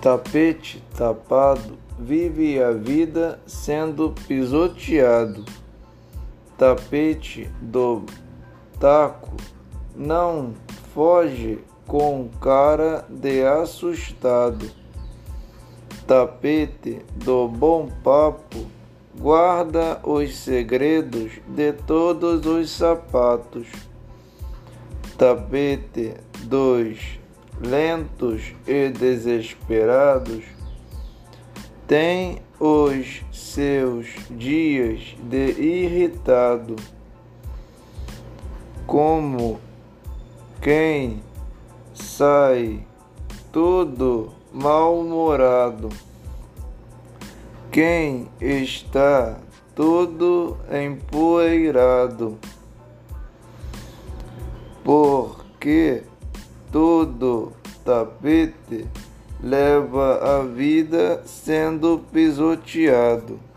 Tapete tapado vive a vida sendo pisoteado. Tapete do taco não foge com cara de assustado. Tapete do bom papo guarda os segredos de todos os sapatos. Tapete dos lentos e desesperados, tem os seus dias de irritado, como quem sai todo mal-humorado, quem está todo empoeirado, porque todo tapete leva a vida sendo pisoteado.